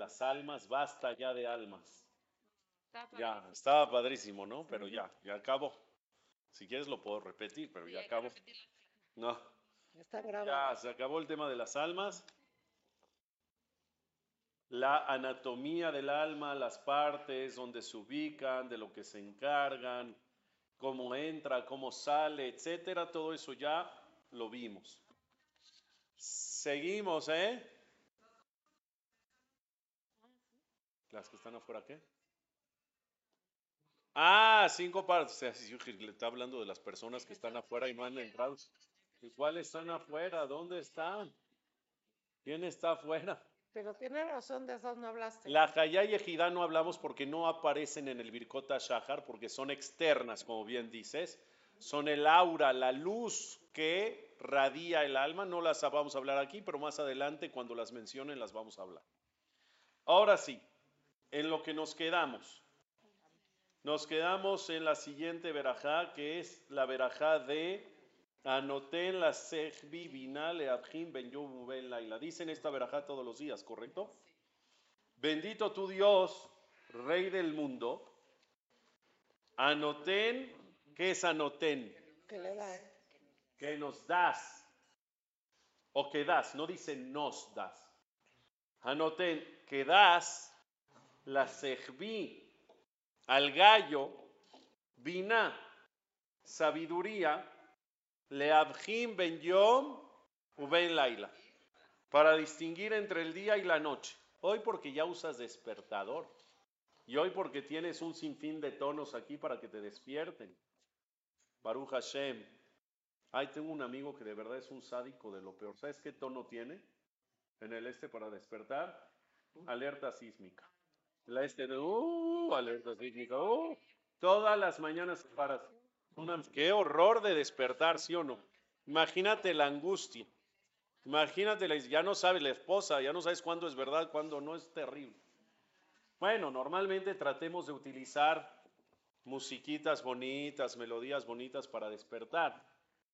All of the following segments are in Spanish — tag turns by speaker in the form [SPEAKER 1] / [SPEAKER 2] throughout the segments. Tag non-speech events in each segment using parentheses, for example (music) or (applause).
[SPEAKER 1] las almas, basta ya de almas. Ya, estaba padrísimo, ¿no? Pero ya, ya acabó. Si quieres lo puedo repetir, pero ya acabó. No.
[SPEAKER 2] Está grabado.
[SPEAKER 1] Ya, se acabó el tema de las almas. La anatomía del alma, las partes donde se ubican, de lo que se encargan, cómo entra, cómo sale, etcétera, todo eso ya lo vimos. Seguimos, ¿eh? Las que están afuera, ¿qué? Ah, cinco partes. Le está hablando de las personas que están afuera y no han entrado. ¿Y cuáles están afuera? ¿Dónde están? ¿Quién está afuera?
[SPEAKER 2] Pero tiene razón, de esas no hablaste.
[SPEAKER 1] La Hayá y Ejidá no hablamos porque no aparecen en el Birkota Shahar, porque son externas, como bien dices. Son el aura, la luz que radia el alma. No las vamos a hablar aquí, pero más adelante, cuando las mencionen, las vamos a hablar. Ahora sí, en lo que nos quedamos. Nos quedamos en la siguiente verajá, que es la verajá de Anoten la Sejbi Binal Eadjim Ben Ben Laila. Dicen esta verajá todos los días, ¿correcto? Bendito tu Dios, Rey del mundo. Anoten, ¿qué es anoten?
[SPEAKER 2] Que le da.
[SPEAKER 1] Que nos das. O que das, no dice nos das. Anoten, que das la Sejbi al gallo, Bina, sabiduría Leabjim ben Yom ben Laila. Para distinguir entre el día y la noche. Hoy porque ya usas despertador. Y hoy porque tienes un sinfín de tonos aquí para que te despierten. Baruch Hashem. Ahí tengo un amigo que de verdad es un sádico de lo peor. ¿Sabes qué tono tiene en el este para despertar? Alerta sísmica. La este de, uh, alerta sísmica, uh, todas las mañanas para qué horror de despertar, ¿sí o no? Imagínate la angustia. Imagínate, ya no sabes la esposa, ya no sabes cuándo es verdad, cuándo no, es terrible. Bueno, normalmente tratemos de utilizar musiquitas bonitas, melodías bonitas para despertar.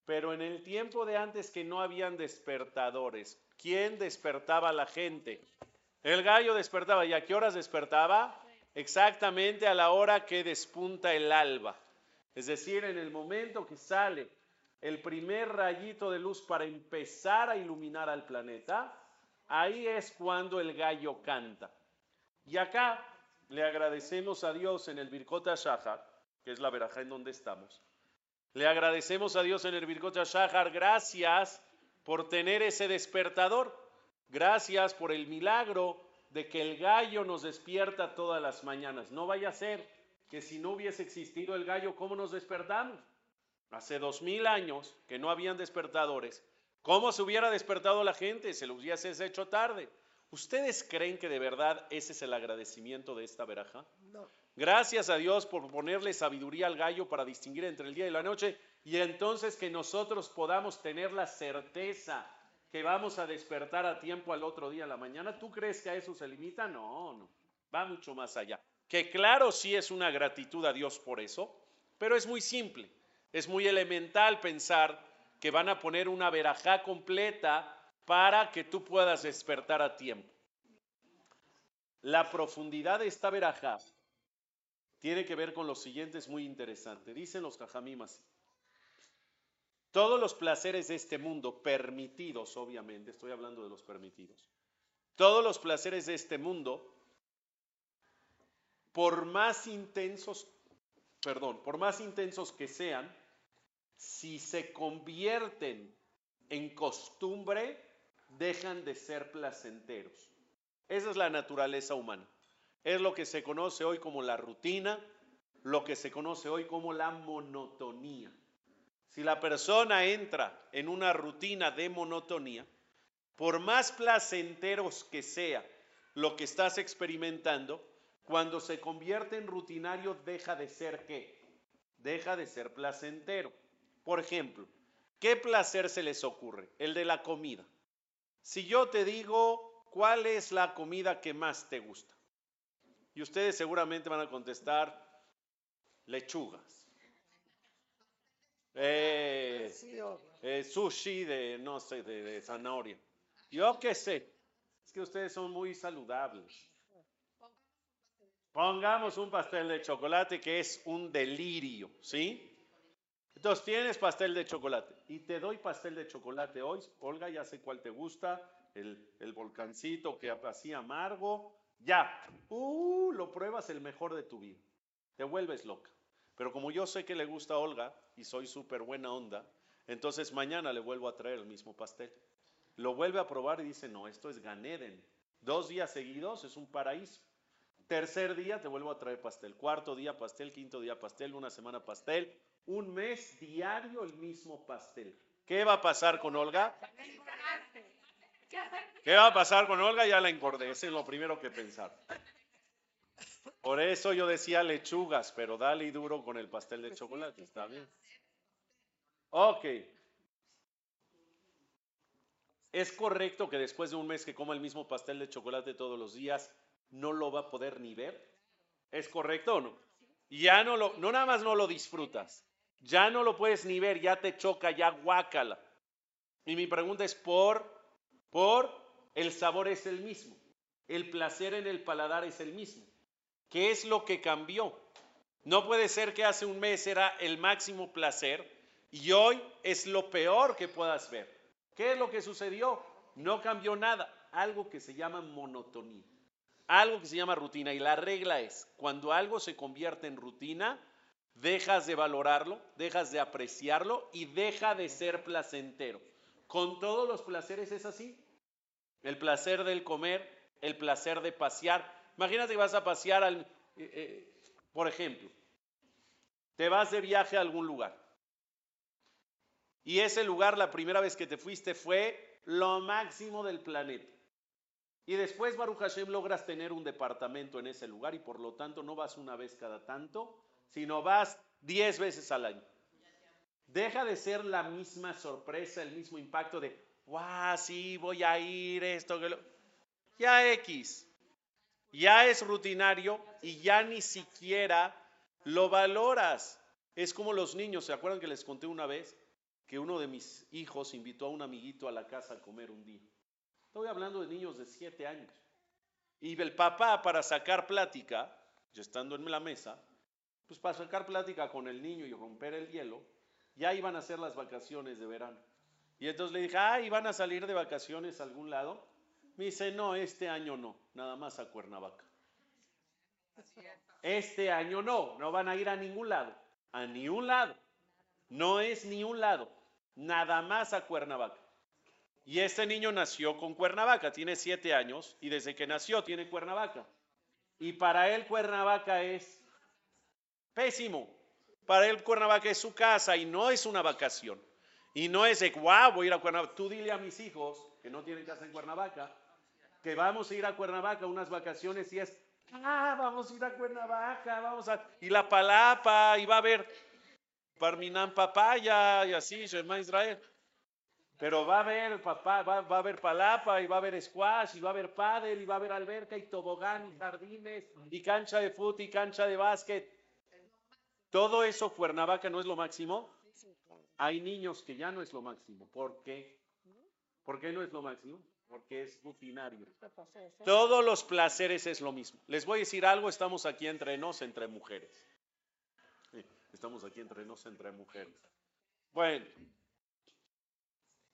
[SPEAKER 1] Pero en el tiempo de antes que no habían despertadores, ¿quién despertaba a la gente? El gallo despertaba. ¿Y a qué horas despertaba? Exactamente a la hora que despunta el alba. Es decir, en el momento que sale el primer rayito de luz para empezar a iluminar al planeta, ahí es cuando el gallo canta. Y acá le agradecemos a Dios en el Birkota Shahar, que es la veraja en donde estamos. Le agradecemos a Dios en el Birkota Shahar, gracias por tener ese despertador. Gracias por el milagro de que el gallo nos despierta todas las mañanas. No vaya a ser que si no hubiese existido el gallo, ¿cómo nos despertamos? Hace dos mil años que no habían despertadores. ¿Cómo se hubiera despertado la gente? Se lo hubiese hecho tarde. ¿Ustedes creen que de verdad ese es el agradecimiento de esta veraja? No. Gracias a Dios por ponerle sabiduría al gallo para distinguir entre el día y la noche y entonces que nosotros podamos tener la certeza que vamos a despertar a tiempo al otro día a la mañana. ¿Tú crees que a eso se limita? No, no. Va mucho más allá que claro sí es una gratitud a Dios por eso, pero es muy simple, es muy elemental pensar que van a poner una verajá completa para que tú puedas despertar a tiempo. La profundidad de esta verajá tiene que ver con lo siguiente, es muy interesante. Dicen los cajamimas, todos los placeres de este mundo, permitidos obviamente, estoy hablando de los permitidos, todos los placeres de este mundo por más intensos, perdón, por más intensos que sean, si se convierten en costumbre, dejan de ser placenteros. Esa es la naturaleza humana. Es lo que se conoce hoy como la rutina, lo que se conoce hoy como la monotonía. Si la persona entra en una rutina de monotonía, por más placenteros que sea lo que estás experimentando, cuando se convierte en rutinario, deja de ser qué? Deja de ser placentero. Por ejemplo, ¿qué placer se les ocurre? El de la comida. Si yo te digo, ¿cuál es la comida que más te gusta? Y ustedes seguramente van a contestar, lechugas. Eh, eh, sushi de, no sé, de, de zanahoria. Yo qué sé, es que ustedes son muy saludables. Pongamos un pastel de chocolate que es un delirio, ¿sí? Entonces tienes pastel de chocolate y te doy pastel de chocolate hoy. Olga, ya sé cuál te gusta, el, el volcancito que así amargo. Ya, uh, lo pruebas el mejor de tu vida. Te vuelves loca. Pero como yo sé que le gusta a Olga y soy súper buena onda, entonces mañana le vuelvo a traer el mismo pastel. Lo vuelve a probar y dice, no, esto es Ganeden. Dos días seguidos es un paraíso. Tercer día te vuelvo a traer pastel. Cuarto día pastel, quinto día pastel, una semana pastel. Un mes diario el mismo pastel. ¿Qué va a pasar con Olga? ¿Qué va a pasar con Olga? Ya la engordé. Ese es lo primero que pensar. Por eso yo decía lechugas, pero dale y duro con el pastel de chocolate. ¿Está bien? Ok. ¿Es correcto que después de un mes que coma el mismo pastel de chocolate todos los días, no lo va a poder ni ver? ¿Es correcto o no? Ya no lo, no nada más no lo disfrutas, ya no lo puedes ni ver, ya te choca, ya guácala. Y mi pregunta es por, por, el sabor es el mismo, el placer en el paladar es el mismo. ¿Qué es lo que cambió? No puede ser que hace un mes era el máximo placer y hoy es lo peor que puedas ver. ¿Qué es lo que sucedió? No cambió nada, algo que se llama monotonía algo que se llama rutina y la regla es, cuando algo se convierte en rutina, dejas de valorarlo, dejas de apreciarlo y deja de ser placentero. Con todos los placeres es así. El placer del comer, el placer de pasear. Imagínate que vas a pasear al, eh, eh, por ejemplo, te vas de viaje a algún lugar. Y ese lugar, la primera vez que te fuiste, fue lo máximo del planeta. Y después, Baruch Hashem, logras tener un departamento en ese lugar y por lo tanto no vas una vez cada tanto, sino vas diez veces al año. Deja de ser la misma sorpresa, el mismo impacto de, guau, sí, voy a ir, esto, que lo... Ya X. Ya es rutinario y ya ni siquiera lo valoras. Es como los niños, ¿se acuerdan que les conté una vez que uno de mis hijos invitó a un amiguito a la casa a comer un día? Estoy hablando de niños de 7 años. Y el papá para sacar plática, yo estando en la mesa, pues para sacar plática con el niño y romper el hielo, ya iban a ser las vacaciones de verano. Y entonces le dije, ah, ¿iban a salir de vacaciones a algún lado? Me dice, no, este año no, nada más a Cuernavaca. Este año no, no van a ir a ningún lado, a ni un lado. No es ni un lado, nada más a Cuernavaca. Y este niño nació con Cuernavaca, tiene siete años y desde que nació tiene Cuernavaca. Y para él Cuernavaca es pésimo. Para él Cuernavaca es su casa y no es una vacación. Y no es de, wow, voy a ir a Cuernavaca. Tú dile a mis hijos que no tienen casa en Cuernavaca, que vamos a ir a Cuernavaca unas vacaciones y es, ah, vamos a ir a Cuernavaca, vamos a... Y la palapa, y va a haber Parminán Papaya y así, Shema Israel. Pero va a haber papá, va, a haber palapa y va a haber squash y va a haber pádel y va a haber alberca y tobogán y jardines y cancha de fútbol y cancha de básquet. Todo eso Cuernavaca no es lo máximo. Hay niños que ya no es lo máximo. ¿Por qué? ¿Por qué no es lo máximo? Porque es rutinario. Todos los placeres es lo mismo. Les voy a decir algo, estamos aquí entre nos, entre mujeres. Estamos aquí entre nos, entre mujeres. Bueno,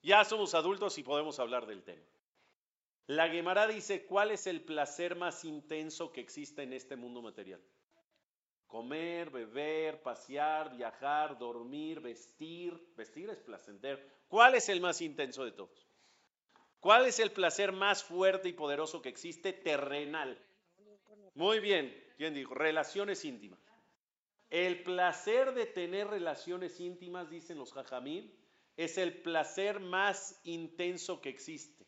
[SPEAKER 1] ya somos adultos y podemos hablar del tema. La Gemara dice, ¿cuál es el placer más intenso que existe en este mundo material? Comer, beber, pasear, viajar, dormir, vestir. Vestir es placentero. ¿Cuál es el más intenso de todos? ¿Cuál es el placer más fuerte y poderoso que existe terrenal? Muy bien. ¿Quién dijo? Relaciones íntimas. El placer de tener relaciones íntimas, dicen los jajamín, es el placer más intenso que existe.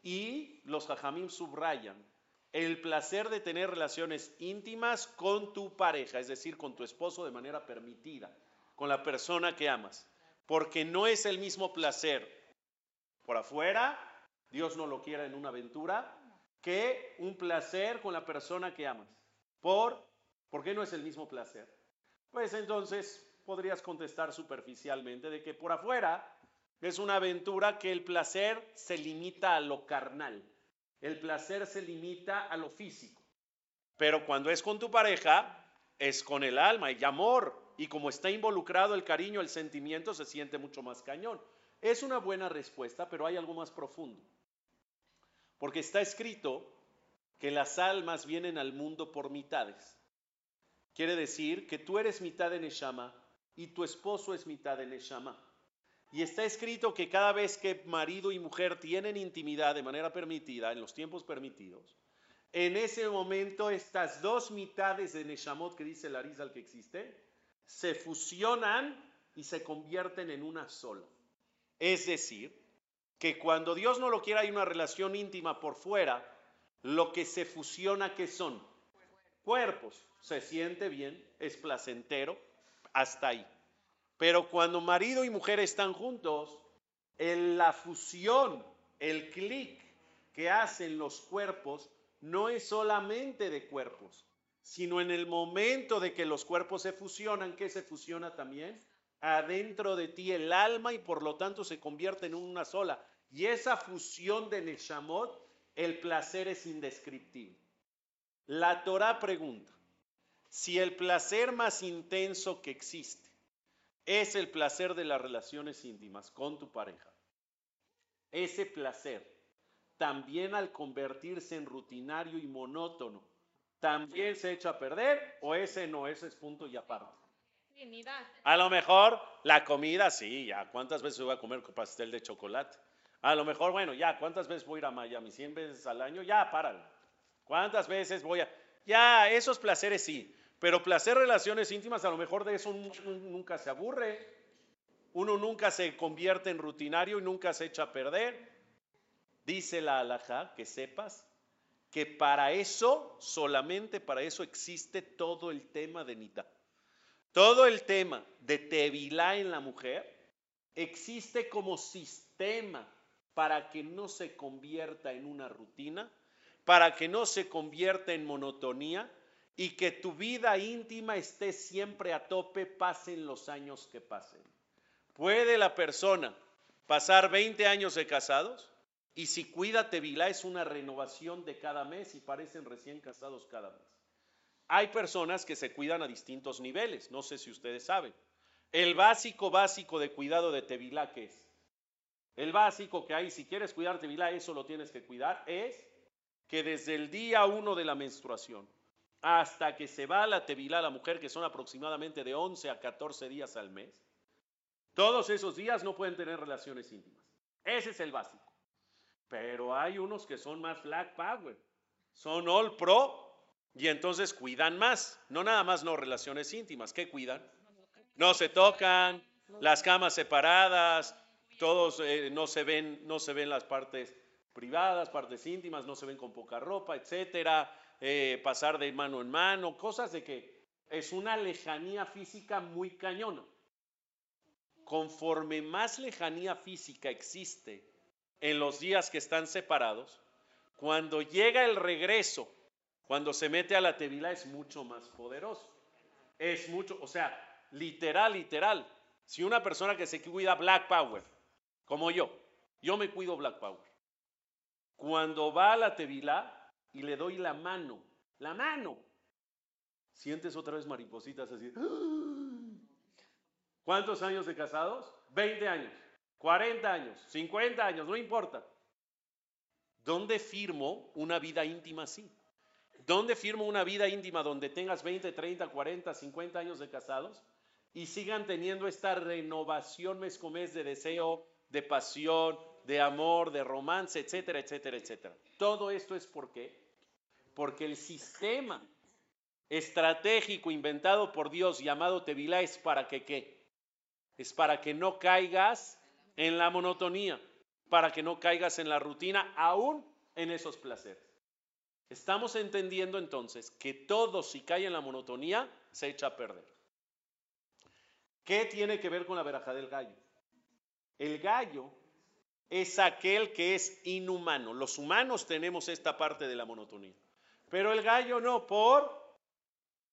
[SPEAKER 1] Y los jajamim subrayan el placer de tener relaciones íntimas con tu pareja, es decir, con tu esposo de manera permitida, con la persona que amas. Porque no es el mismo placer por afuera, Dios no lo quiera en una aventura, que un placer con la persona que amas. ¿Por? ¿Por qué no es el mismo placer? Pues entonces podrías contestar superficialmente de que por afuera es una aventura que el placer se limita a lo carnal, el placer se limita a lo físico. Pero cuando es con tu pareja, es con el alma y amor. Y como está involucrado el cariño, el sentimiento, se siente mucho más cañón. Es una buena respuesta, pero hay algo más profundo. Porque está escrito que las almas vienen al mundo por mitades. Quiere decir que tú eres mitad de Neshama y tu esposo es mitad de Neshama. Y está escrito que cada vez que marido y mujer tienen intimidad de manera permitida, en los tiempos permitidos, en ese momento estas dos mitades de Neshamot que dice Larizal que existe, se fusionan y se convierten en una sola. Es decir, que cuando Dios no lo quiere hay una relación íntima por fuera, lo que se fusiona, ¿qué son? Cuerpos. Se siente bien, es placentero, hasta ahí. Pero cuando marido y mujer están juntos, en la fusión, el clic que hacen los cuerpos, no es solamente de cuerpos, sino en el momento de que los cuerpos se fusionan, ¿qué se fusiona también? Adentro de ti el alma y por lo tanto se convierte en una sola. Y esa fusión de Neshamot, el placer es indescriptible. La Torah pregunta, si el placer más intenso que existe es el placer de las relaciones íntimas con tu pareja. Ese placer, también al convertirse en rutinario y monótono, también se echa a perder o ese no, ese es punto y aparte. A lo mejor la comida, sí, ya. ¿Cuántas veces voy a comer pastel de chocolate? A lo mejor, bueno, ya. ¿Cuántas veces voy a ir a Miami? ¿100 veces al año? Ya, párale. ¿Cuántas veces voy a...? Ya, esos placeres sí. Pero placer relaciones íntimas, a lo mejor de eso nunca se aburre. Uno nunca se convierte en rutinario y nunca se echa a perder. Dice la alhaja, que sepas que para eso, solamente para eso existe todo el tema de Nita. Todo el tema de Tevilá en la mujer existe como sistema para que no se convierta en una rutina, para que no se convierta en monotonía, y que tu vida íntima esté siempre a tope, pasen los años que pasen. ¿Puede la persona pasar 20 años de casados? Y si cuida Tevilá es una renovación de cada mes y parecen recién casados cada mes. Hay personas que se cuidan a distintos niveles, no sé si ustedes saben. El básico, básico de cuidado de Tevilá, ¿qué es? El básico que hay, si quieres cuidar Tevilá, eso lo tienes que cuidar, es que desde el día uno de la menstruación hasta que se va la tevilá la mujer, que son aproximadamente de 11 a 14 días al mes, todos esos días no pueden tener relaciones íntimas. Ese es el básico. Pero hay unos que son más Black Power, son All Pro y entonces cuidan más. No nada más no relaciones íntimas, ¿qué cuidan? No se tocan, las camas separadas, todos eh, no se ven, no se ven las partes privadas, partes íntimas, no se ven con poca ropa, etcétera eh, pasar de mano en mano, cosas de que es una lejanía física muy cañona. Conforme más lejanía física existe en los días que están separados, cuando llega el regreso, cuando se mete a la tevila es mucho más poderoso. Es mucho, o sea, literal, literal. Si una persona que se cuida Black Power, como yo, yo me cuido Black Power. Cuando va a la tevila, y le doy la mano, la mano. Sientes otra vez maripositas así. (gasps) ¿Cuántos años de casados? 20 años, 40 años, 50 años, no importa. ¿Dónde firmo una vida íntima así? ¿Dónde firmo una vida íntima donde tengas 20, 30, 40, 50 años de casados y sigan teniendo esta renovación mes con mes de deseo, de pasión, de amor, de romance, etcétera, etcétera, etcétera? Todo esto es porque porque el sistema estratégico inventado por Dios llamado Tevilá es para que qué? Es para que no caigas en la monotonía, para que no caigas en la rutina, aún en esos placeres. Estamos entendiendo entonces que todo si cae en la monotonía se echa a perder. ¿Qué tiene que ver con la veraja del gallo? El gallo es aquel que es inhumano. Los humanos tenemos esta parte de la monotonía. Pero el gallo no, por...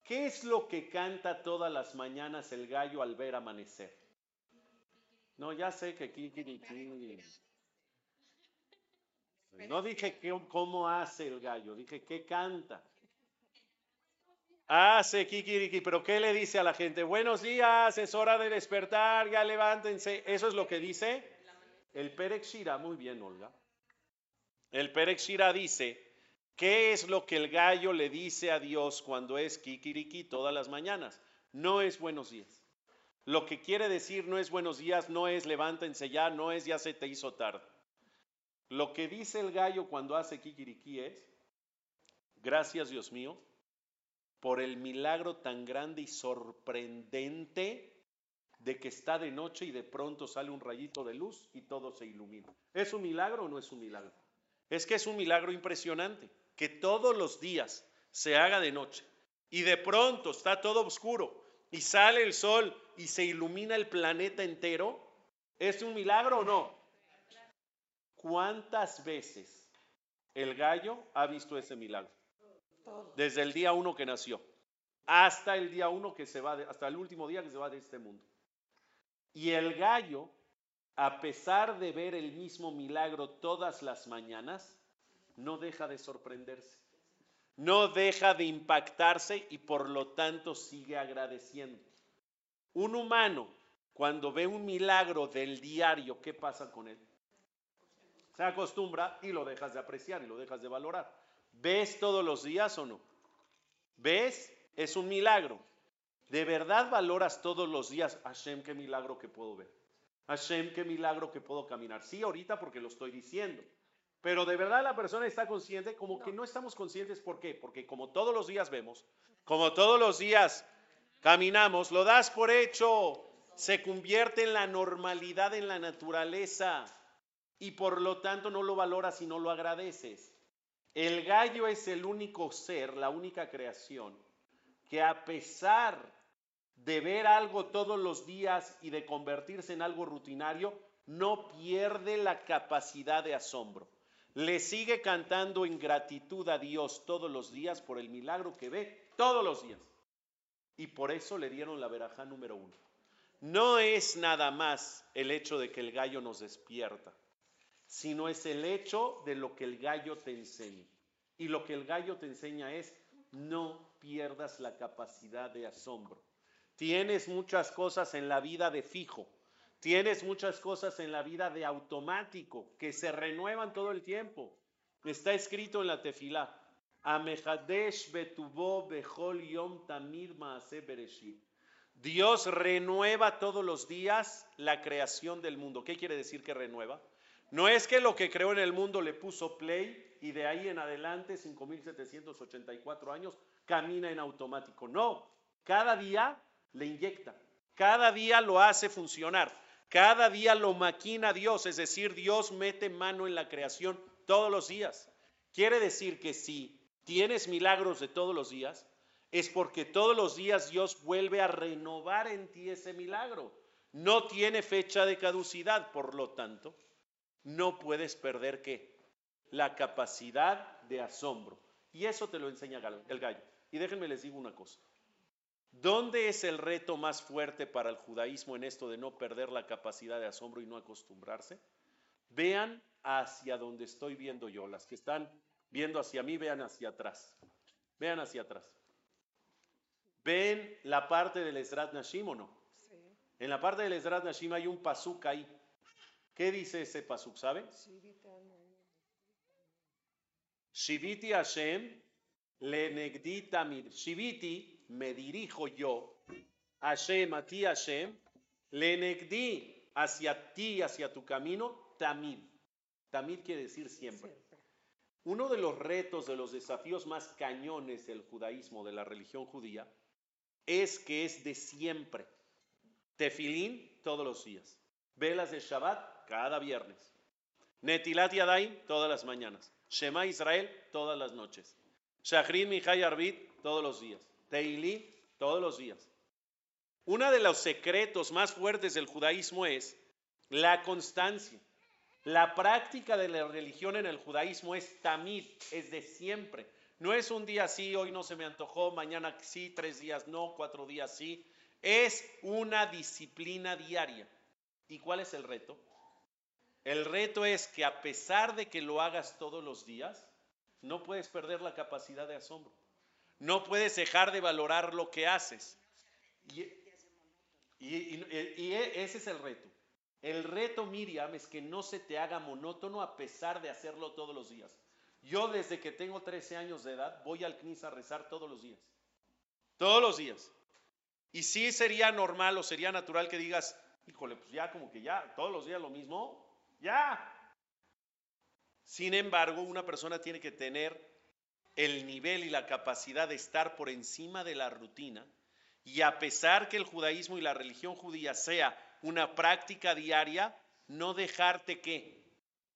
[SPEAKER 1] ¿Qué es lo que canta todas las mañanas el gallo al ver amanecer? No, ya sé que kikiriki. No dije cómo hace el gallo, dije qué canta. Hace kikiriki, pero ¿qué le dice a la gente? Buenos días, es hora de despertar, ya levántense. ¿Eso es lo que dice? El Shira, muy bien, Olga. El Shira dice, ¿qué es lo que el gallo le dice a Dios cuando es kikiriki todas las mañanas? No es buenos días. Lo que quiere decir no es buenos días, no es levántense ya, no es ya se te hizo tarde. Lo que dice el gallo cuando hace kikiriki es, gracias Dios mío, por el milagro tan grande y sorprendente de que está de noche y de pronto sale un rayito de luz y todo se ilumina. ¿Es un milagro o no es un milagro? Es que es un milagro impresionante, que todos los días se haga de noche y de pronto está todo oscuro y sale el sol y se ilumina el planeta entero. ¿Es un milagro o no? ¿Cuántas veces el gallo ha visto ese milagro? Desde el día uno que nació hasta el día uno que se va, hasta el último día que se va de este mundo. Y el gallo, a pesar de ver el mismo milagro todas las mañanas, no deja de sorprenderse, no deja de impactarse y por lo tanto sigue agradeciendo. Un humano, cuando ve un milagro del diario, ¿qué pasa con él? Se acostumbra y lo dejas de apreciar y lo dejas de valorar. ¿Ves todos los días o no? ¿Ves? Es un milagro. ¿De verdad valoras todos los días, Hashem, qué milagro que puedo ver? Hashem, qué milagro que puedo caminar. Sí, ahorita porque lo estoy diciendo. Pero de verdad la persona está consciente, como que no estamos conscientes. ¿Por qué? Porque como todos los días vemos, como todos los días caminamos, lo das por hecho, se convierte en la normalidad, en la naturaleza, y por lo tanto no lo valoras y no lo agradeces. El gallo es el único ser, la única creación, que a pesar de ver algo todos los días y de convertirse en algo rutinario, no pierde la capacidad de asombro. Le sigue cantando en gratitud a Dios todos los días por el milagro que ve todos los días. Y por eso le dieron la verajá número uno. No es nada más el hecho de que el gallo nos despierta sino es el hecho de lo que el gallo te enseña. Y lo que el gallo te enseña es, no pierdas la capacidad de asombro. Tienes muchas cosas en la vida de fijo, tienes muchas cosas en la vida de automático, que se renuevan todo el tiempo. Está escrito en la tefilá, Amehadesh betubo bechol yom tamir maase bereshit. Dios renueva todos los días la creación del mundo. ¿Qué quiere decir que renueva? No es que lo que creó en el mundo le puso play y de ahí en adelante, 5.784 años, camina en automático. No, cada día le inyecta, cada día lo hace funcionar, cada día lo maquina Dios, es decir, Dios mete mano en la creación todos los días. Quiere decir que si tienes milagros de todos los días, es porque todos los días Dios vuelve a renovar en ti ese milagro. No tiene fecha de caducidad, por lo tanto, no puedes perder qué? La capacidad de asombro. Y eso te lo enseña el gallo. Y déjenme les digo una cosa. ¿Dónde es el reto más fuerte para el judaísmo en esto de no perder la capacidad de asombro y no acostumbrarse? Vean hacia donde estoy viendo yo. Las que están viendo hacia mí, vean hacia atrás. Vean hacia atrás. ¿Ven la parte del Esrat Nashim o no? En la parte del Esrat Nashim hay un pasuk ahí. ¿Qué dice ese pasuk, sabe? Shiviti Hashem le negdi tamid. Shiviti, me dirijo yo. Hashem, a ti Hashem, le negdi hacia ti, hacia tu camino, tamid. Tamid quiere decir siempre. Uno de los retos, de los desafíos más cañones del judaísmo, de la religión judía, es que es de siempre. Tefilín todos los días. Velas de Shabbat cada viernes. Netilat Yadayim todas las mañanas. Shema Israel todas las noches. Shachrin Mijay Arbit todos los días. Teili todos los días. Uno de los secretos más fuertes del judaísmo es la constancia. La práctica de la religión en el judaísmo es tamid, es de siempre. No es un día sí, hoy no se me antojó, mañana sí, tres días no, cuatro días sí. Es una disciplina diaria. ¿Y cuál es el reto? El reto es que a pesar de que lo hagas todos los días, no puedes perder la capacidad de asombro. No puedes dejar de valorar lo que haces. Y, y ese es el reto. El reto, Miriam, es que no se te haga monótono a pesar de hacerlo todos los días. Yo desde que tengo 13 años de edad voy al CNIS a rezar todos los días. Todos los días. Y sí sería normal o sería natural que digas, híjole, pues ya como que ya, todos los días lo mismo, ya. Sin embargo, una persona tiene que tener el nivel y la capacidad de estar por encima de la rutina y a pesar que el judaísmo y la religión judía sea una práctica diaria, no dejarte qué,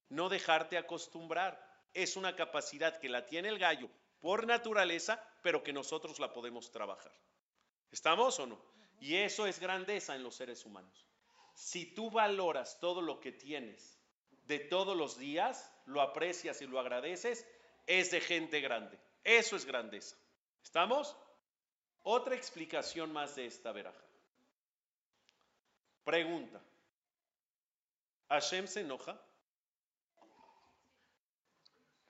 [SPEAKER 1] no dejarte acostumbrar. Es una capacidad que la tiene el gallo por naturaleza, pero que nosotros la podemos trabajar. ¿Estamos o no? Y eso es grandeza en los seres humanos. Si tú valoras todo lo que tienes de todos los días, lo aprecias y lo agradeces, es de gente grande. Eso es grandeza. ¿Estamos? Otra explicación más de esta veraja. Pregunta. ¿Hashem se enoja?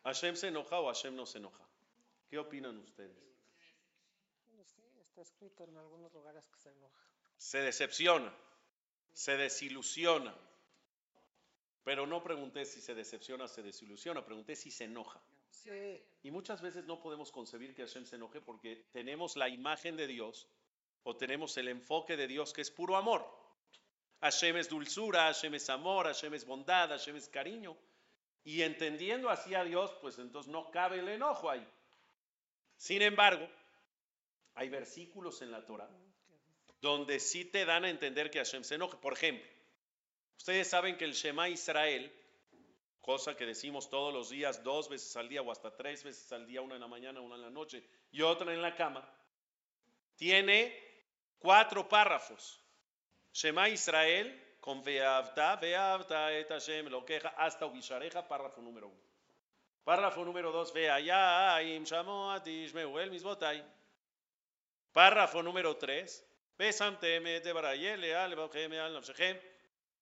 [SPEAKER 1] ¿Hashem se enoja o Hashem no se enoja? ¿Qué opinan ustedes?
[SPEAKER 2] Sí, está escrito en algunos lugares que se enoja.
[SPEAKER 1] Se decepciona, se desilusiona. Pero no pregunté si se decepciona se desilusiona, pregunté si se enoja.
[SPEAKER 2] Sí,
[SPEAKER 1] Y muchas veces no podemos concebir que Hashem se enoje porque tenemos la imagen de Dios o tenemos el enfoque de Dios que es puro amor. Hashem es dulzura, Hashem es amor, Hashem es bondad, Hashem es cariño. Y entendiendo así a Dios, pues entonces no cabe el enojo ahí. Sin embargo, hay versículos en la Torah donde sí te dan a entender que Hashem se enoja. Por ejemplo, ustedes saben que el Shema Israel, cosa que decimos todos los días, dos veces al día o hasta tres veces al día, una en la mañana, una en la noche y otra en la cama, tiene cuatro párrafos. Shema Israel con Veavta, Veavta et Hashem lo queja hasta Ubishareja, párrafo número uno. Párrafo número dos, Veayim Shamoat Ishmeu el Misbotai. Párrafo número tres,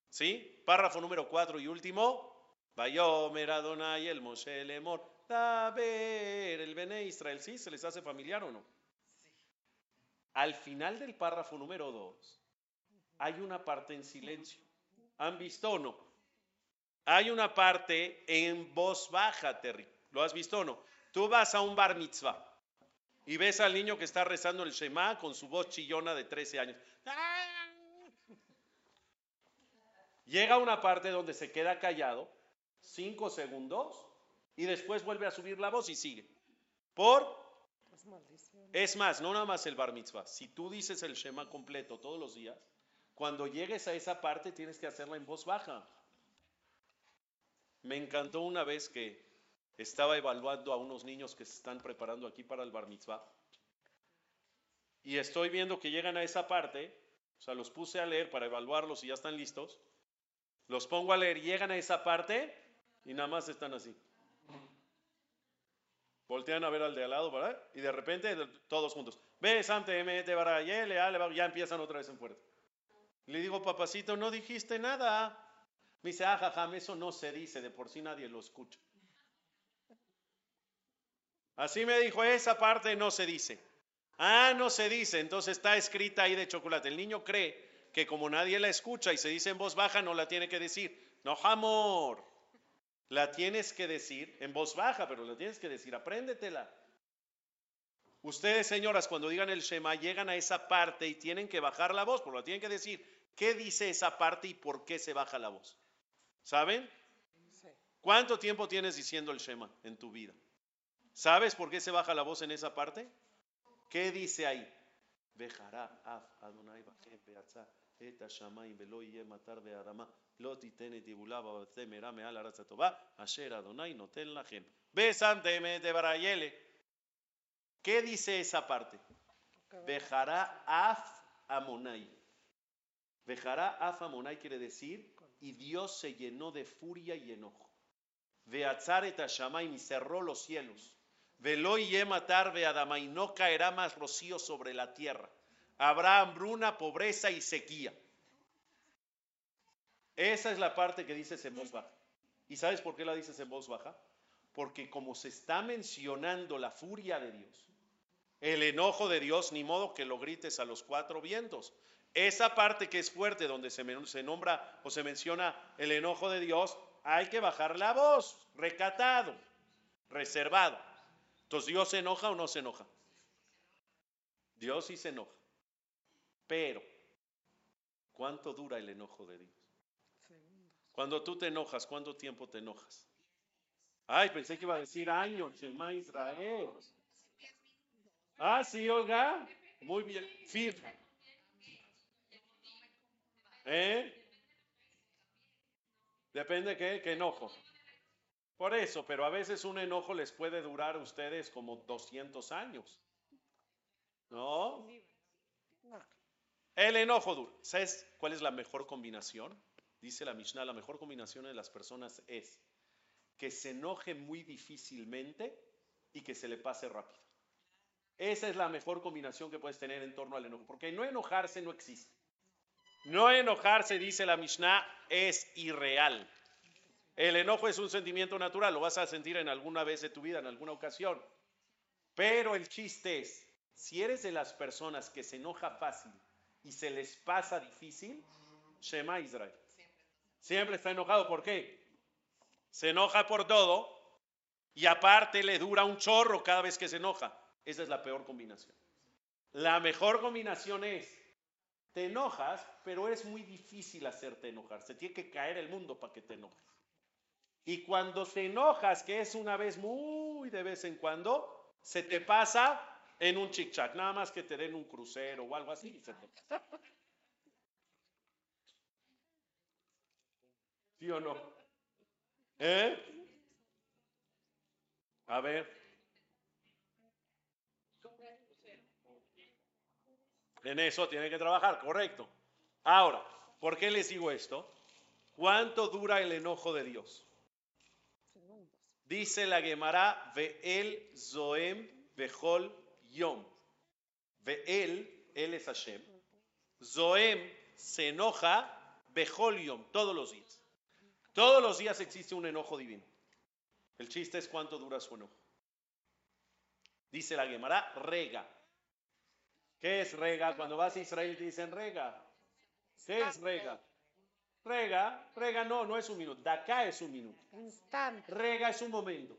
[SPEAKER 1] ¿Sí? Párrafo número cuatro y último, Vayomer Adonai el Moshe Lemor. ver el Bene Israel, ¿sí? ¿Se les hace familiar o no? Al final del párrafo número 2 hay una parte en silencio. ¿Han visto o no? Hay una parte en voz baja, Terry. ¿Lo has visto o no? Tú vas a un bar mitzvah y ves al niño que está rezando el Shema con su voz chillona de 13 años. (laughs) Llega una parte donde se queda callado, cinco segundos, y después vuelve a subir la voz y sigue. Por
[SPEAKER 2] es
[SPEAKER 1] más, no nada más el bar mitzvah. Si tú dices el Shema completo todos los días, cuando llegues a esa parte tienes que hacerla en voz baja. Me encantó una vez que estaba evaluando a unos niños que se están preparando aquí para el bar mitzvah. Y estoy viendo que llegan a esa parte, o sea, los puse a leer para evaluarlos y ya están listos. Los pongo a leer, llegan a esa parte y nada más están así. Voltean a ver al de al lado, ¿verdad? Y de repente todos juntos. Ve, Sante, barayele, ale, ya empiezan otra vez en fuerte. Le digo, papacito, no dijiste nada. Me dice, ah, jajam, eso no se dice, de por sí nadie lo escucha. Así me dijo, esa parte no se dice. Ah, no se dice, entonces está escrita ahí de chocolate. El niño cree que como nadie la escucha y se dice en voz baja, no la tiene que decir. No, amor. La tienes que decir en voz baja, pero la tienes que decir, apréndetela. Ustedes, señoras, cuando digan el Shema, llegan a esa parte y tienen que bajar la voz, pero la tienen que decir. ¿Qué dice esa parte y por qué se baja la voz? ¿Saben?
[SPEAKER 2] Sí.
[SPEAKER 1] ¿Cuánto tiempo tienes diciendo el Shema en tu vida? ¿Sabes por qué se baja la voz en esa parte? ¿Qué dice ahí? Vejará af Adonai bachem beatzah et hashamayim velo yeh matar be'adama lo titen et yibulav ba'atzeh merah me'al haaretz hatovah asher Adonai noten lachem besamtem et barayele ¿Qué dice esa parte? Vejará af Amonai. Vejará af Amonai quiere decir y Dios se llenó de furia y enojo. Veatzar et y cerró los cielos. Veló y matar Adama y no caerá más rocío sobre la tierra. Habrá hambruna, pobreza y sequía. Esa es la parte que dices en voz baja. ¿Y sabes por qué la dices en voz baja? Porque como se está mencionando la furia de Dios, El enojo de Dios, ni modo que lo grites a los cuatro vientos. Esa parte que es fuerte, donde se, se nombra o se menciona el enojo de Dios, hay que bajar la voz, recatado, reservado. Entonces, ¿Dios se enoja o no se enoja? Dios sí se enoja. Pero, ¿cuánto dura el enojo de Dios? Cuando tú te enojas, ¿cuánto tiempo te enojas? Ay, pensé que iba a decir años, Shema Israel. Ah, sí, oiga. Muy bien. Firme. ¿Eh? Depende de qué, qué enojo. Por eso, pero a veces un enojo les puede durar a ustedes como 200 años. ¿No? El enojo duro. ¿Sabes cuál es la mejor combinación? Dice la Mishnah, la mejor combinación de las personas es que se enoje muy difícilmente y que se le pase rápido. Esa es la mejor combinación que puedes tener en torno al enojo, porque no enojarse no existe. No enojarse, dice la Mishnah, es irreal. El enojo es un sentimiento natural, lo vas a sentir en alguna vez de tu vida, en alguna ocasión. Pero el chiste es, si eres de las personas que se enoja fácil y se les pasa difícil, Shema Israel. Siempre está enojado, ¿por qué? Se enoja por todo y aparte le dura un chorro cada vez que se enoja. Esa es la peor combinación. La mejor combinación es, te enojas, pero es muy difícil hacerte enojar. Se tiene que caer el mundo para que te enojes. Y cuando te enojas, que es una vez muy de vez en cuando, se te pasa en un chic-chac, nada más que te den un crucero o algo así. ¿Sí o no? ¿Eh? A ver. En eso tiene que trabajar, correcto. Ahora, ¿por qué les digo esto? ¿Cuánto dura el enojo de Dios? Dice la Gemara, Ve'el Zoem Behol Yom. Ve'el, él es Hashem. Zoem se enoja Behol Yom, todos los días. Todos los días existe un enojo divino. El chiste es cuánto dura su enojo. Dice la Gemara, rega. ¿Qué es rega? Cuando vas a Israel te dicen rega. ¿Qué es rega? Rega, rega no, no es un minuto. De acá es un minuto. Rega es un momento.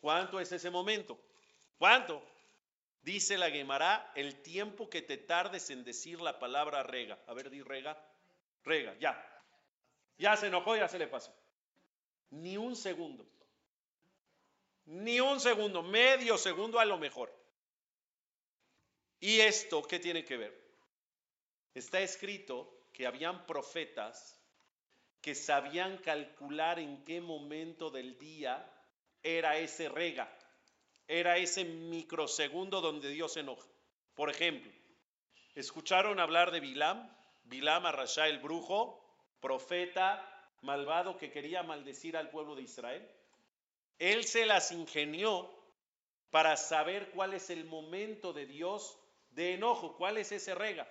[SPEAKER 1] ¿Cuánto es ese momento? ¿Cuánto? Dice la Gemara, el tiempo que te tardes en decir la palabra rega. A ver, di rega. Rega, ya. Ya se enojó, ya se le pasó. Ni un segundo. Ni un segundo, medio segundo a lo mejor. ¿Y esto qué tiene que ver? Está escrito que habían profetas que sabían calcular en qué momento del día era ese rega, era ese microsegundo donde Dios enoja. Por ejemplo, ¿escucharon hablar de Bilam? Bilam Arrashá el brujo, profeta malvado que quería maldecir al pueblo de Israel. Él se las ingenió para saber cuál es el momento de Dios de enojo. ¿Cuál es ese rega?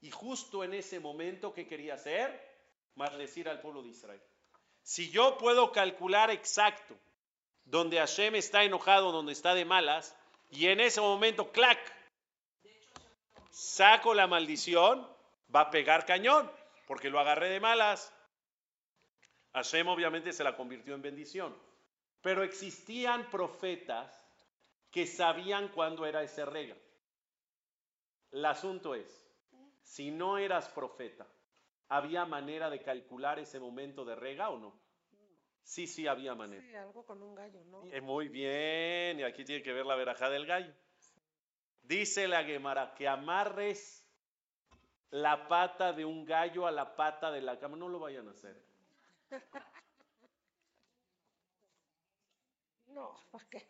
[SPEAKER 1] Y justo en ese momento, ¿qué quería hacer? Maldecir al pueblo de Israel. Si yo puedo calcular exacto donde Hashem está enojado, donde está de malas, y en ese momento, clac, saco la maldición, va a pegar cañón, porque lo agarré de malas. Hashem obviamente se la convirtió en bendición. Pero existían profetas que sabían cuándo era ese rega. El asunto es, si no eras profeta, ¿había manera de calcular ese momento de rega o no? Sí, sí, había manera.
[SPEAKER 2] Sí, algo con un gallo, ¿no?
[SPEAKER 1] Eh, muy bien, y aquí tiene que ver la verajá del gallo. Dice la Gemara que amarres la pata de un gallo a la pata de la cama. No lo vayan a hacer. (laughs)
[SPEAKER 2] No, ¿para qué?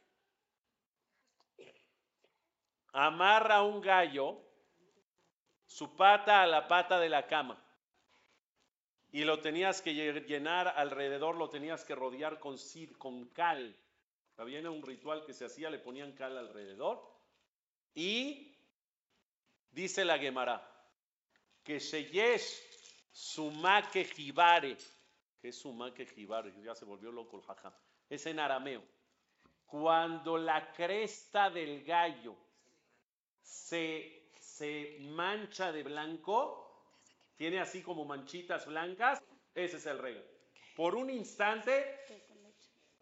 [SPEAKER 1] Amarra un gallo su pata a la pata de la cama. Y lo tenías que llenar alrededor, lo tenías que rodear con, con cal. Había un ritual que se hacía, le ponían cal alrededor. Y dice la Gemara, que Sheyesh Sumake Jibare, que es Sumake Jibare, ya se volvió loco el jaja, es en arameo. Cuando la cresta del gallo se, se mancha de blanco, tiene así como manchitas blancas, ese es el regalo. Por un instante,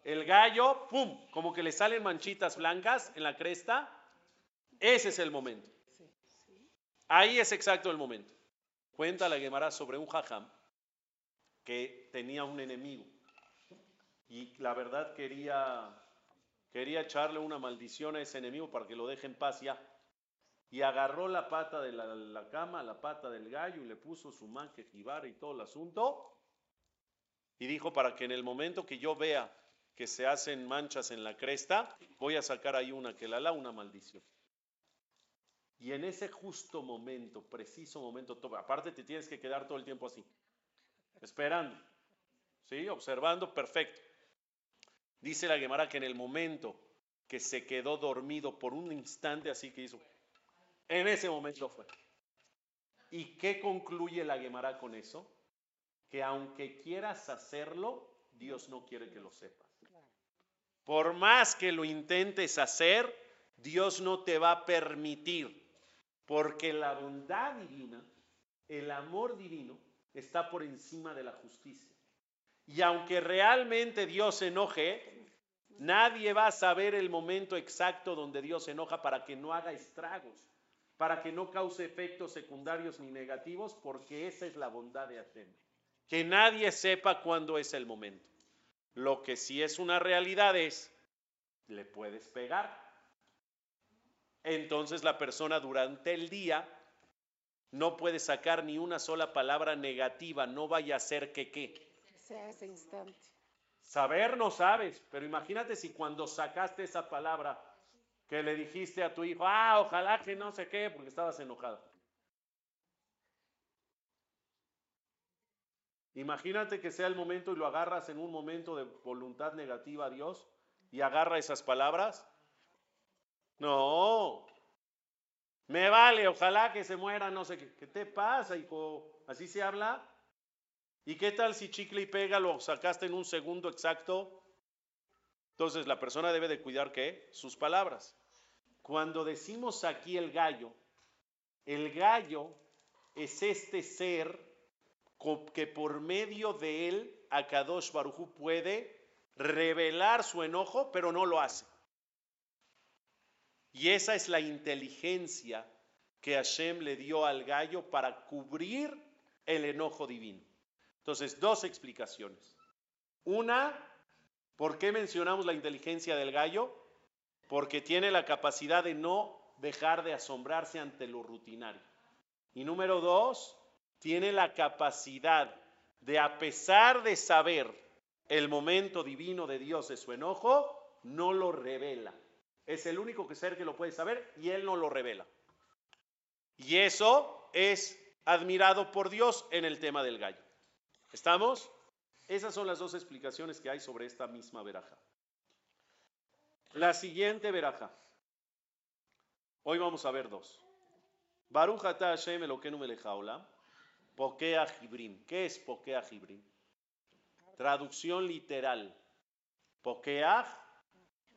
[SPEAKER 1] el gallo, ¡pum! Como que le salen manchitas blancas en la cresta, ese es el momento. Ahí es exacto el momento. Cuenta la Gemara sobre un jajam que tenía un enemigo y la verdad quería, quería echarle una maldición a ese enemigo para que lo deje en paz ya. Y agarró la pata de la, cama, la pata del gallo y le puso su manque jibara y todo el asunto. Y dijo, para que en el momento que yo vea que se hacen manchas en la cresta, voy a sacar ahí una que la la, una maldición. Y en ese justo momento, preciso momento, aparte te tienes que quedar todo el tiempo así, esperando, ¿sí? Observando, perfecto. Dice la Gemara que en el momento que se quedó dormido por un instante, así que hizo, en ese momento fue. ¿Y qué concluye la Gemara con eso? Que aunque quieras hacerlo, Dios no quiere que lo sepas. Por más que lo intentes hacer, Dios no te va a permitir, porque la bondad divina, el amor divino, está por encima de la justicia. Y aunque realmente Dios se enoje, nadie va a saber el momento exacto donde Dios se enoja para que no haga estragos, para que no cause efectos secundarios ni negativos, porque esa es la bondad de Hashem. Que nadie sepa cuándo es el momento. Lo que sí es una realidad es, le puedes pegar. Entonces la persona durante el día no puede sacar ni una sola palabra negativa, no vaya a ser que qué
[SPEAKER 2] ese instante.
[SPEAKER 1] Saber no sabes, pero imagínate si cuando sacaste esa palabra que le dijiste a tu hijo, ah, ojalá que no sé qué, porque estabas enojada. Imagínate que sea el momento y lo agarras en un momento de voluntad negativa a Dios y agarra esas palabras. No, me vale, ojalá que se muera, no sé qué. ¿Qué te pasa, hijo? ¿Así se habla? ¿Y qué tal si chicle y pega lo sacaste en un segundo exacto? Entonces la persona debe de cuidar qué? Sus palabras. Cuando decimos aquí el gallo, el gallo es este ser que por medio de él Akadosh puede revelar su enojo, pero no lo hace. Y esa es la inteligencia que Hashem le dio al gallo para cubrir el enojo divino. Entonces, dos explicaciones. Una, ¿por qué mencionamos la inteligencia del gallo? Porque tiene la capacidad de no dejar de asombrarse ante lo rutinario. Y número dos, tiene la capacidad de, a pesar de saber el momento divino de Dios de su enojo, no lo revela. Es el único ser que lo puede saber y él no lo revela. Y eso es admirado por Dios en el tema del gallo. ¿Estamos? Esas son las dos explicaciones que hay sobre esta misma veraja. La siguiente veraja. Hoy vamos a ver dos. Baruch ata Hashem Elokeinu melejaolam. Pokea Jibrim. ¿Qué es Pokea Jibrim? Traducción literal. Pokea,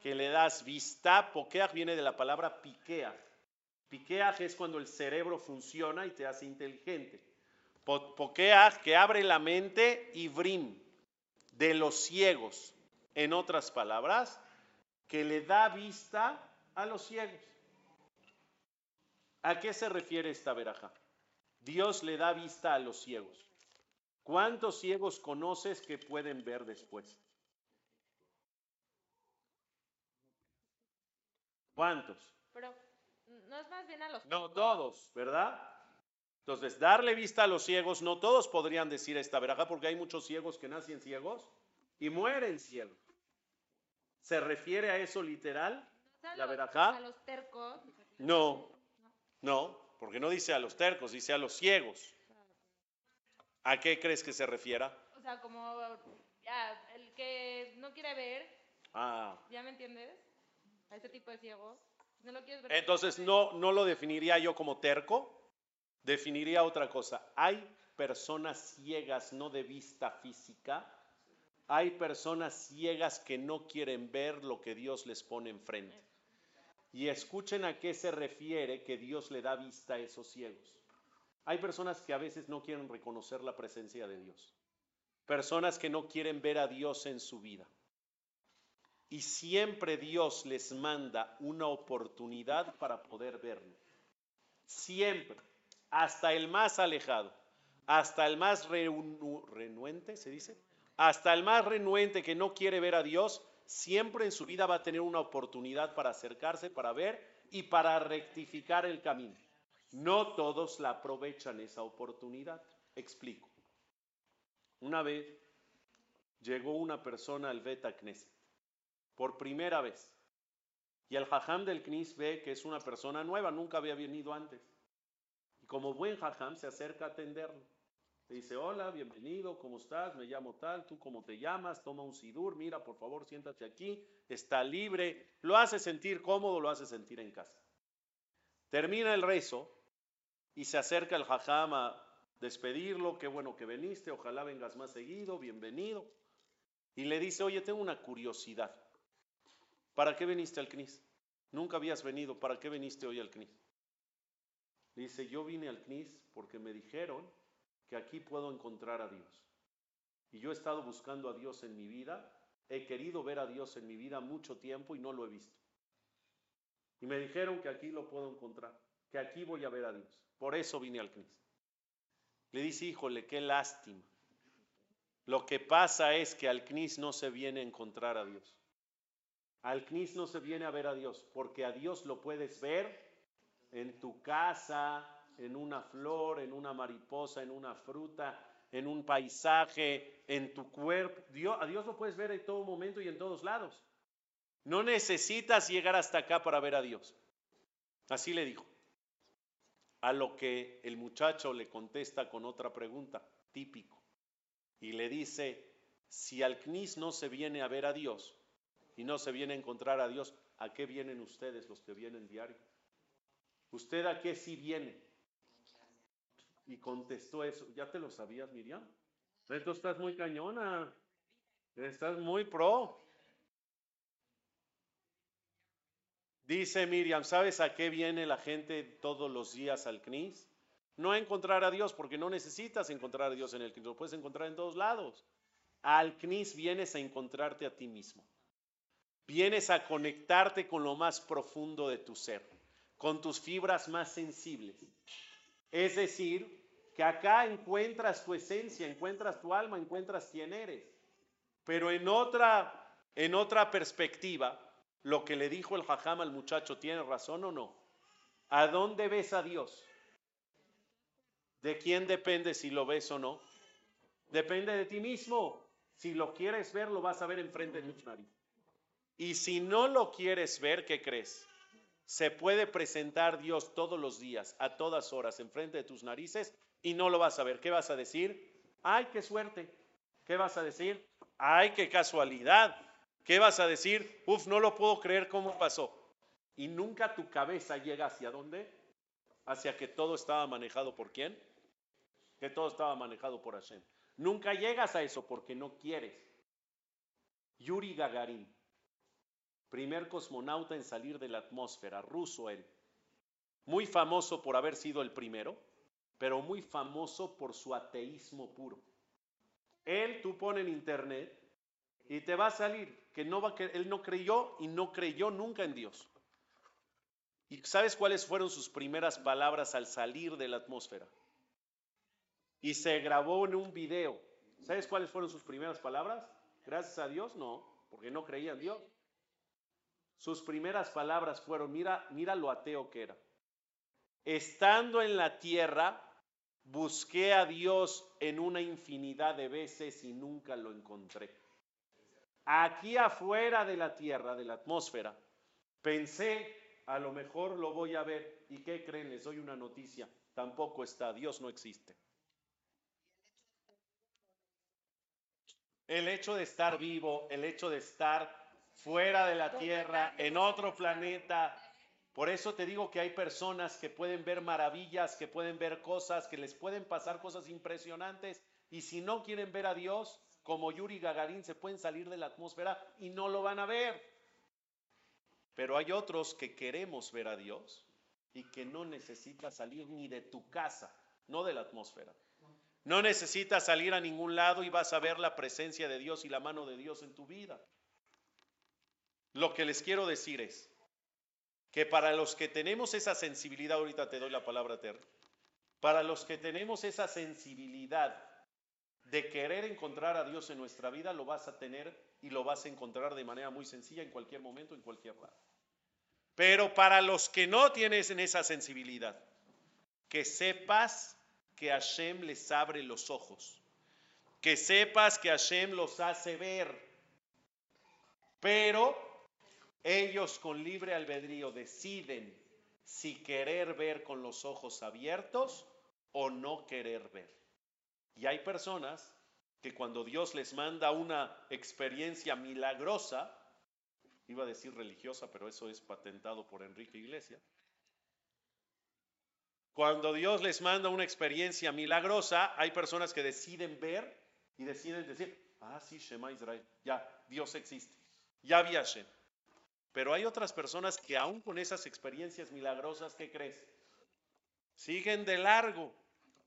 [SPEAKER 1] que le das vista. Pokea viene de la palabra piquea. Piquea es cuando el cerebro funciona y te hace inteligente. Pokeach, que abre la mente, y Brim, de los ciegos. En otras palabras, que le da vista a los ciegos. ¿A qué se refiere esta veraja? Dios le da vista a los ciegos. ¿Cuántos ciegos conoces que pueden ver después? ¿Cuántos?
[SPEAKER 3] Pero no es más bien a los
[SPEAKER 1] No todos, ¿verdad? Entonces, darle vista a los ciegos, no todos podrían decir esta veraja porque hay muchos ciegos que nacen ciegos y mueren ciegos. ¿Se refiere a eso literal? ¿La verajá?
[SPEAKER 3] A los tercos.
[SPEAKER 1] No, no, porque no dice a los tercos, dice a los ciegos. ¿A qué crees que se refiera?
[SPEAKER 3] O sea, como ya, el que no quiere ver,
[SPEAKER 1] ah.
[SPEAKER 3] ¿ya me entiendes? A ese tipo de ciegos. No lo quieres ver.
[SPEAKER 1] Entonces, no, no lo definiría yo como terco definiría otra cosa. Hay personas ciegas no de vista física, hay personas ciegas que no quieren ver lo que Dios les pone enfrente. Y escuchen a qué se refiere que Dios le da vista a esos ciegos. Hay personas que a veces no quieren reconocer la presencia de Dios. Personas que no quieren ver a Dios en su vida. Y siempre Dios les manda una oportunidad para poder verlo. Siempre. Hasta el más alejado. Hasta el más renuente, se dice. Hasta el más renuente que no quiere ver a Dios, siempre en su vida va a tener una oportunidad para acercarse, para ver y para rectificar el camino. No todos la aprovechan esa oportunidad. Explico. Una vez llegó una persona al Beta Knesset, por primera vez. Y el jajam del Knis ve que es una persona nueva, nunca había venido antes. Y como buen jajam se acerca a atenderlo. Le dice, hola, bienvenido, ¿cómo estás? Me llamo tal, ¿tú cómo te llamas? Toma un sidur, mira, por favor, siéntate aquí, está libre. Lo hace sentir cómodo, lo hace sentir en casa. Termina el rezo y se acerca el jajam a despedirlo, qué bueno que viniste, ojalá vengas más seguido, bienvenido. Y le dice, oye, tengo una curiosidad. ¿Para qué viniste al CNIS? Nunca habías venido, ¿para qué viniste hoy al CNIS? dice, yo vine al CNIS porque me dijeron que aquí puedo encontrar a Dios. Y yo he estado buscando a Dios en mi vida, he querido ver a Dios en mi vida mucho tiempo y no lo he visto. Y me dijeron que aquí lo puedo encontrar, que aquí voy a ver a Dios. Por eso vine al CNIS. Le dice, híjole, qué lástima. Lo que pasa es que al CNIS no se viene a encontrar a Dios. Al CNIS no se viene a ver a Dios, porque a Dios lo puedes ver en tu casa, en una flor, en una mariposa, en una fruta, en un paisaje, en tu cuerpo. Dios, a Dios lo puedes ver en todo momento y en todos lados. No necesitas llegar hasta acá para ver a Dios. Así le dijo. A lo que el muchacho le contesta con otra pregunta, típico. Y le dice, si al CNIS no se viene a ver a Dios, y no se viene a encontrar a Dios, ¿a qué vienen ustedes los que vienen diario? ¿Usted a qué sí viene? Y contestó eso. ¿Ya te lo sabías, Miriam? Esto estás muy cañona. Estás muy pro. Dice Miriam, ¿sabes a qué viene la gente todos los días al CNIS? No a encontrar a Dios, porque no necesitas encontrar a Dios en el CNIS, lo puedes encontrar en todos lados. Al CNIS vienes a encontrarte a ti mismo. Vienes a conectarte con lo más profundo de tu ser, con tus fibras más sensibles. Es decir, que acá encuentras tu esencia, encuentras tu alma, encuentras quién eres. Pero en otra, en otra perspectiva, lo que le dijo el jajam al muchacho, ¿tiene razón o no? ¿A dónde ves a Dios? ¿De quién depende si lo ves o no? Depende de ti mismo. Si lo quieres ver, lo vas a ver enfrente de tu nariz. Y si no lo quieres ver, ¿qué crees? Se puede presentar Dios todos los días, a todas horas, enfrente de tus narices y no lo vas a ver. ¿Qué vas a decir? ¡Ay, qué suerte! ¿Qué vas a decir? ¡Ay, qué casualidad! ¿Qué vas a decir? Uf, no lo puedo creer cómo pasó. Y nunca tu cabeza llega hacia dónde? Hacia que todo estaba manejado por quién? Que todo estaba manejado por Hashem. Nunca llegas a eso porque no quieres. Yuri Gagarin, primer cosmonauta en salir de la atmósfera, ruso él, muy famoso por haber sido el primero, pero muy famoso por su ateísmo puro. Él, tú pones en internet y te va a salir que no va que él no creyó y no creyó nunca en Dios. ¿Y sabes cuáles fueron sus primeras palabras al salir de la atmósfera? Y se grabó en un video. ¿Sabes cuáles fueron sus primeras palabras? Gracias a Dios, no, porque no creía en Dios. Sus primeras palabras fueron, mira, mira lo ateo que era. Estando en la tierra, busqué a Dios en una infinidad de veces y nunca lo encontré. Aquí afuera de la tierra, de la atmósfera, pensé, a lo mejor lo voy a ver. ¿Y qué creen? Les doy una noticia. Tampoco está, Dios no existe. El hecho de estar vivo, el hecho de estar fuera de la Tierra, en otro planeta. Por eso te digo que hay personas que pueden ver maravillas, que pueden ver cosas, que les pueden pasar cosas impresionantes. Y si no quieren ver a Dios, como Yuri Gagarin, se pueden salir de la atmósfera y no lo van a ver. Pero hay otros que queremos ver a Dios y que no necesitas salir ni de tu casa, no de la atmósfera. No necesitas salir a ningún lado y vas a ver la presencia de Dios y la mano de Dios en tu vida. Lo que les quiero decir es que para los que tenemos esa sensibilidad, ahorita te doy la palabra Ter, para los que tenemos esa sensibilidad de querer encontrar a Dios en nuestra vida, lo vas a tener y lo vas a encontrar de manera muy sencilla en cualquier momento, en cualquier lado. Pero para los que no tienen esa sensibilidad, que sepas que Hashem les abre los ojos, que sepas que Hashem los hace ver, pero ellos con libre albedrío deciden si querer ver con los ojos abiertos o no querer ver. Y hay personas que cuando Dios les manda una experiencia milagrosa, iba a decir religiosa, pero eso es patentado por Enrique Iglesias, cuando Dios les manda una experiencia milagrosa, hay personas que deciden ver y deciden decir, ah, sí, Shema Israel, ya, Dios existe, ya vi Pero hay otras personas que aún con esas experiencias milagrosas, ¿qué crees? Siguen de largo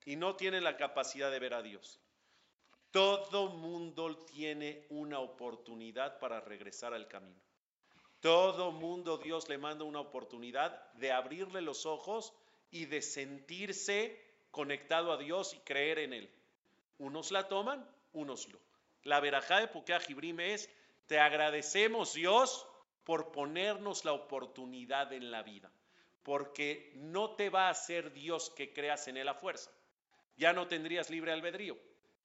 [SPEAKER 1] y no tienen la capacidad de ver a Dios. Todo mundo tiene una oportunidad para regresar al camino. Todo mundo Dios le manda una oportunidad de abrirle los ojos y de sentirse conectado a Dios y creer en Él. Unos la toman, unos no. La verajá de Pukea Jibrime es, te agradecemos Dios por ponernos la oportunidad en la vida, porque no te va a hacer Dios que creas en Él a fuerza ya no tendrías libre albedrío.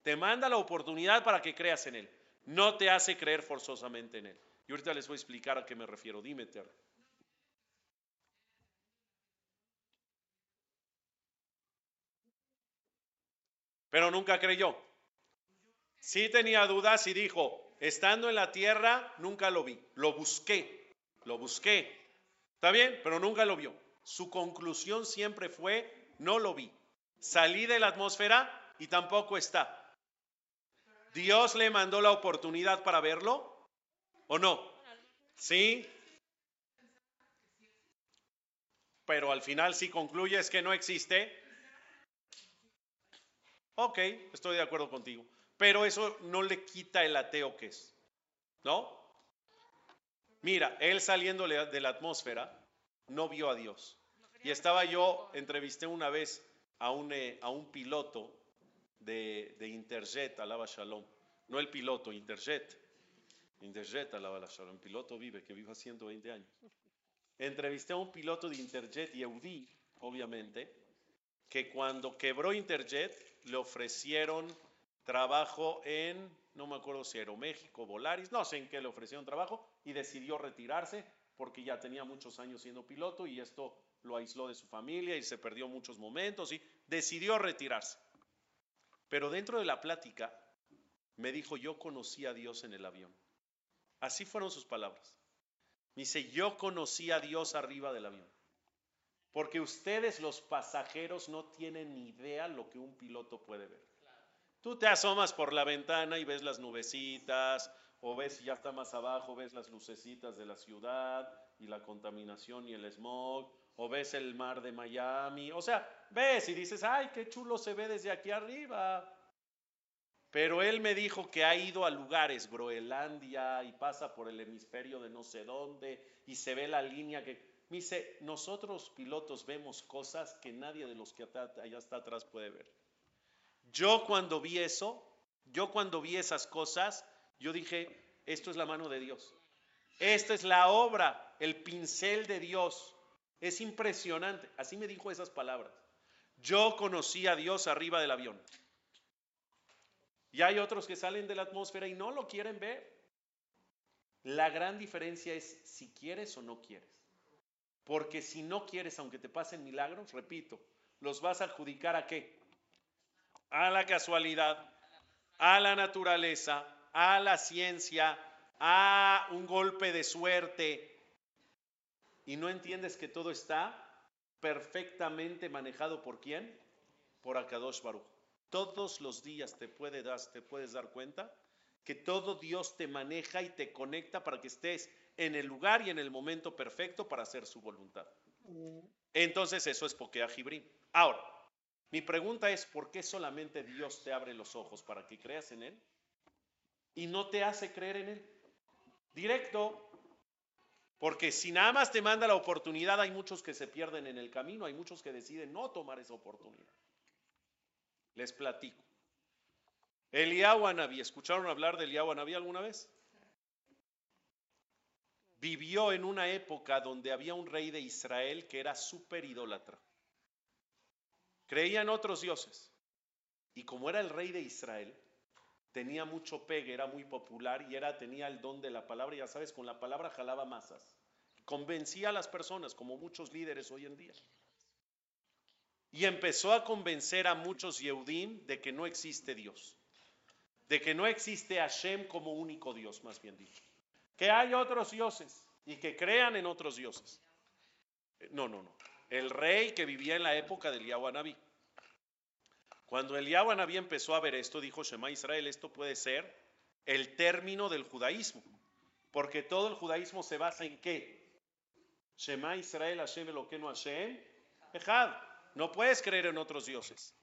[SPEAKER 1] Te manda la oportunidad para que creas en Él. No te hace creer forzosamente en Él. Y ahorita les voy a explicar a qué me refiero. Dime, Ter. Pero nunca creyó. Sí tenía dudas y dijo, estando en la tierra, nunca lo vi. Lo busqué, lo busqué. ¿Está bien? Pero nunca lo vio. Su conclusión siempre fue, no lo vi. Salí de la atmósfera y tampoco está. ¿Dios le mandó la oportunidad para verlo? ¿O no? ¿Sí? Pero al final si concluyes que no existe, ok, estoy de acuerdo contigo. Pero eso no le quita el ateo que es. ¿No? Mira, él saliendo de la atmósfera no vio a Dios. Y estaba yo, entrevisté una vez a un, eh, a un piloto de, de Interjet, alaba Shalom. No el piloto, Interjet. Interjet, alaba Shalom. Piloto vive, que vive 120 años. Entrevisté a un piloto de Interjet, Yehudi, obviamente, que cuando quebró Interjet le ofrecieron trabajo en, no me acuerdo si Aeroméxico, Volaris, no sé en qué le ofrecieron trabajo, y decidió retirarse porque ya tenía muchos años siendo piloto y esto lo aisló de su familia y se perdió muchos momentos y decidió retirarse. Pero dentro de la plática me dijo, yo conocí a Dios en el avión. Así fueron sus palabras. Me dice, yo conocí a Dios arriba del avión. Porque ustedes los pasajeros no tienen ni idea lo que un piloto puede ver. Tú te asomas por la ventana y ves las nubecitas, o ves ya está más abajo, ves las lucecitas de la ciudad y la contaminación y el smog, o ves el mar de Miami, o sea, ves y dices, ay, qué chulo se ve desde aquí arriba. Pero él me dijo que ha ido a lugares, Groenlandia, y pasa por el hemisferio de no sé dónde, y se ve la línea que... Me dice, nosotros pilotos vemos cosas que nadie de los que allá está atrás puede ver. Yo cuando vi eso, yo cuando vi esas cosas, yo dije, esto es la mano de Dios. Esta es la obra, el pincel de Dios. Es impresionante. Así me dijo esas palabras. Yo conocí a Dios arriba del avión. Y hay otros que salen de la atmósfera y no lo quieren ver. La gran diferencia es si quieres o no quieres. Porque si no quieres, aunque te pasen milagros, repito, los vas a adjudicar a qué? A la casualidad, a la naturaleza, a la ciencia, a un golpe de suerte, y no entiendes que todo está perfectamente manejado por quién? Por Akadosh Baruch. Todos los días te, te puedes dar cuenta que todo Dios te maneja y te conecta para que estés en el lugar y en el momento perfecto para hacer su voluntad.
[SPEAKER 2] Mm,
[SPEAKER 1] Entonces eso es Pokea Jibrim. Ahora, mi pregunta es, ¿por qué solamente Dios te abre los ojos para que creas en Él? Y no te hace creer en Él. Directo. Porque si nada más te manda la oportunidad, hay muchos que se pierden en el camino, hay muchos que deciden no tomar esa oportunidad. Les platico. Eliyahu Anabí, ¿escucharon hablar de Eliyahu alguna vez? Vivió en una época donde había un rey de Israel que era súper idólatra. Creía en otros dioses. Y como era el rey de Israel, tenía mucho pegue, era muy popular y era, tenía el don de la palabra, ya sabes, con la palabra jalaba masas. Convencía a las personas, como muchos líderes hoy en día. Y empezó a convencer a muchos Yehudim de que no existe Dios, de que no existe Hashem como único Dios, más bien dicho. Que hay otros dioses y que crean en otros dioses. Eh, No, no, no. El rey que vivía en la época del Yahuanabí. Cuando el Yahuanabí empezó a ver esto, dijo Shema Israel, esto puede ser el término del judaísmo. Porque todo el judaísmo se basa en qué? Shema Israel, Hashem Eloqueno Hashem, Ejad. No puedes creer en otros dioses.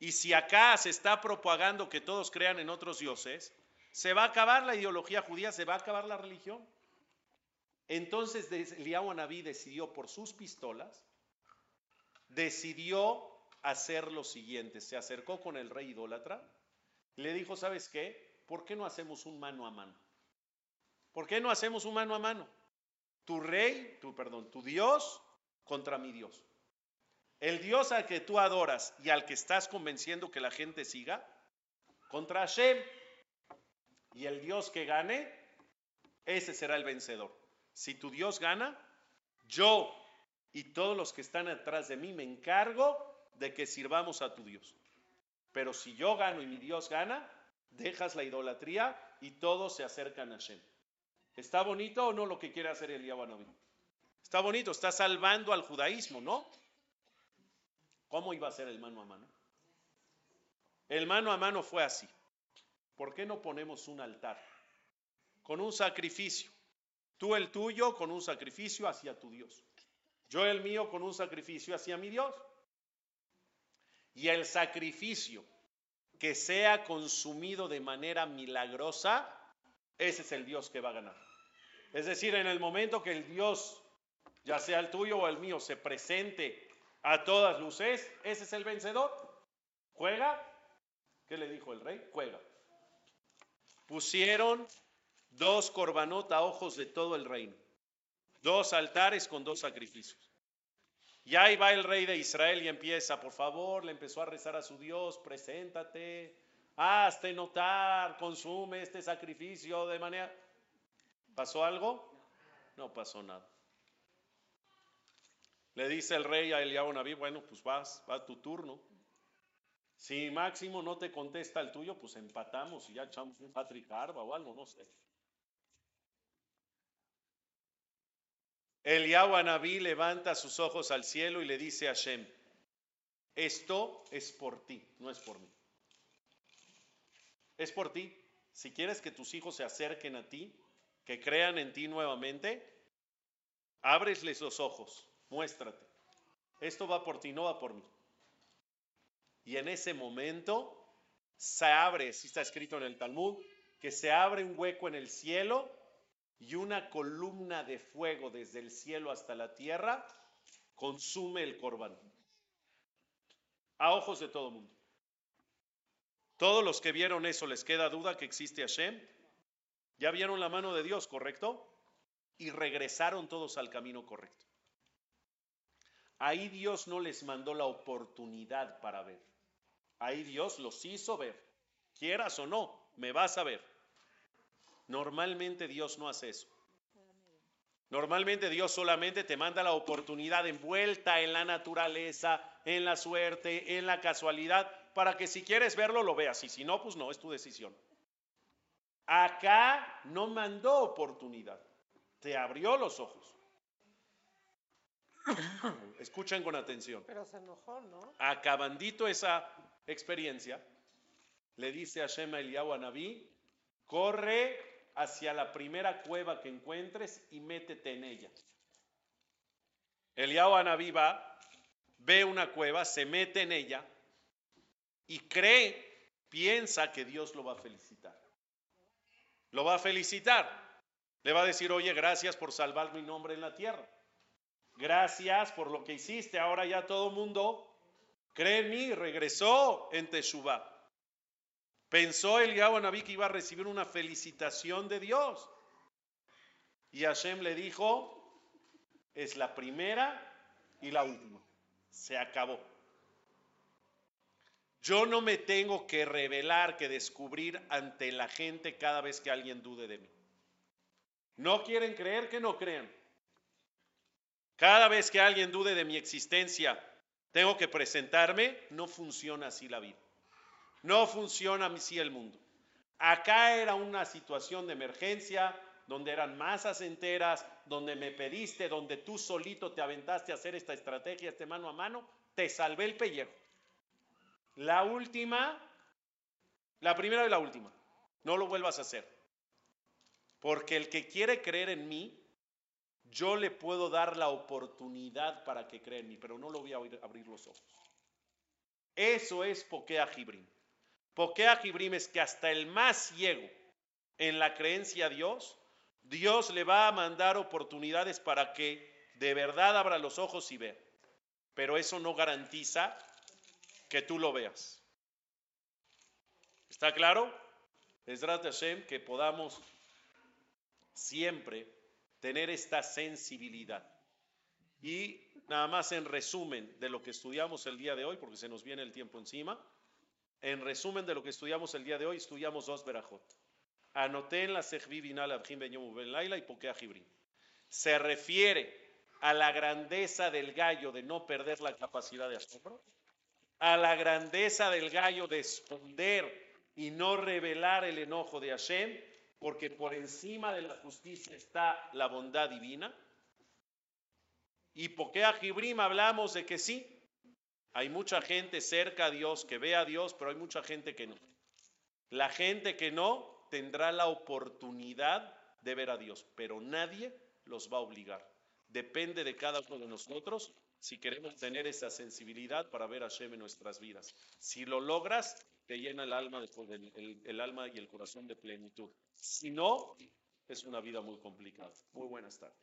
[SPEAKER 1] Y si acá se está propagando que todos crean en otros dioses, se va a acabar la ideología judía, se va a acabar la religión. Entonces Eliyahu Anabí decidió por sus pistolas, decidió hacer lo siguiente. Se acercó con el rey idólatra, le dijo, ¿sabes qué? ¿Por qué no hacemos un mano a mano? ¿Por qué no hacemos un mano a mano? Tu rey, tu perdón, tu Dios contra mi Dios. El Dios al que tú adoras y al que estás convenciendo que la gente siga, contra Hashem. Y el Dios que gane, ese será el vencedor. Si tu Dios gana, yo y todos los que están atrás de mí me encargo de que sirvamos a tu Dios. Pero si yo gano y mi Dios gana, dejas la idolatría y todos se acercan a Hashem. ¿Está bonito o no lo que quiere hacer el Yahuanabí? Está bonito, está salvando al judaísmo, ¿no? ¿Cómo iba a ser el mano a mano? El mano a mano fue así. ¿Por qué no ponemos un altar? Con un sacrificio. Tú el tuyo con un sacrificio hacia tu Dios. Yo el mío con un sacrificio hacia mi Dios. Y el sacrificio que sea consumido de manera milagrosa, ese es el Dios que va a ganar. Es decir, en el momento que el Dios, ya sea el tuyo o el mío, se presente a todas luces, ese es el vencedor. Juega. ¿Qué le dijo el rey? Juega. Pusieron dos corbanot a ojos de todo el reino. Dos altares con dos sacrificios. Y ahí va el rey de Israel y empieza, por favor, le empezó a rezar a su Dios, preséntate, hazte notar, consume este sacrificio de manera... ¿Pasó algo? No pasó nada. Le dice el rey a Eliyahu Naví, bueno, pues vas, va tu turno. Si Máximo no te contesta el tuyo, pues empatamos y ya echamos un Patrick Arba o algo, no sé. Eliyahu Anabí levanta sus ojos al cielo y le dice a Hashem, esto es por ti, no es por mí. Es por ti. Si quieres que tus hijos se acerquen a ti, que crean en ti nuevamente, ábresles los ojos, muéstrate. Esto va por ti, no va por mí. Y en ese momento se abre, si está escrito en el Talmud, que se abre un hueco en el cielo y una columna de fuego desde el cielo hasta la tierra consume el corbán. A ojos de todo mundo. Todos los que vieron eso, ¿les queda duda que existe Hashem? Ya vieron la mano de Dios, ¿correcto? Y regresaron todos al camino correcto. Ahí Dios no les mandó la oportunidad para ver. Ahí Dios los hizo ver. Quieras o no, me vas a ver. Normalmente Dios no hace eso. Normalmente Dios solamente te manda la oportunidad envuelta en la naturaleza, en la suerte, en la casualidad, para que si quieres verlo lo veas y si no, pues no, es tu decisión. Acá no mandó oportunidad, te abrió los ojos. (coughs) Escuchen con atención.
[SPEAKER 2] Pero se enojó, ¿no?
[SPEAKER 1] Acabandito esa experiencia, le dice a Shema Eliyahu a Naví, corre hacia la primera cueva que encuentres y métete en ella. Eliao Anabí va, ve una cueva, se mete en ella y cree, piensa que Dios lo va a felicitar. Lo va a felicitar. Le va a decir, oye, gracias por salvar mi nombre en la tierra. Gracias por lo que hiciste. Ahora ya todo el mundo cree en mí. Regresó en Teshuvah. Pensó Eliyahu Anabí que iba a recibir una felicitación de Dios. Y Hashem le dijo, es la primera y la última. Se acabó. Yo no me tengo que revelar, que descubrir ante la gente cada vez que alguien dude de mí. No quieren creer que no crean. Cada vez que alguien dude de mi existencia, tengo que presentarme. No funciona así la vida. No funciona así el mundo. Acá era una situación de emergencia, donde eran masas enteras, donde me pediste, donde tú solito te aventaste a hacer esta estrategia, este mano a mano, te salvé el pellejo. La última, la primera y la última, no lo vuelvas a hacer. Porque el que quiere creer en mí, yo le puedo dar la oportunidad para que crea en mí, pero no lo voy a abrir los ojos. Eso es Pokea Jibrim. Pokea Jibrim es que hasta el más ciego en la creencia a Dios Dios le va a mandar oportunidades para que de verdad abra los ojos y vea. Pero eso no garantiza que tú lo veas. ¿Está claro? Es Hashem que podamos siempre tener esta sensibilidad. Y nada más en resumen de lo que estudiamos el día de hoy, porque se nos viene el tiempo encima, en resumen de lo que estudiamos el día de hoy, estudiamos dos verajot. Anoté en la Laila y Pokea Jibrim. Se refiere a la grandeza del gallo de no perder la capacidad de asombro, a la grandeza del gallo de esconder y no revelar el enojo de Hashem, porque por encima de la justicia está la bondad divina. Y Pokea Jibrim hablamos de que sí, hay mucha gente cerca a Dios que ve a Dios, pero hay mucha gente que no. La gente que no tendrá la oportunidad de ver a Dios, pero nadie los va a obligar. Depende de cada uno de nosotros si queremos tener esa sensibilidad para ver a Shem en nuestras vidas. Si lo logras, te llena el alma, el alma y el corazón de plenitud. Si no, es una vida muy complicada. Muy buenas tardes.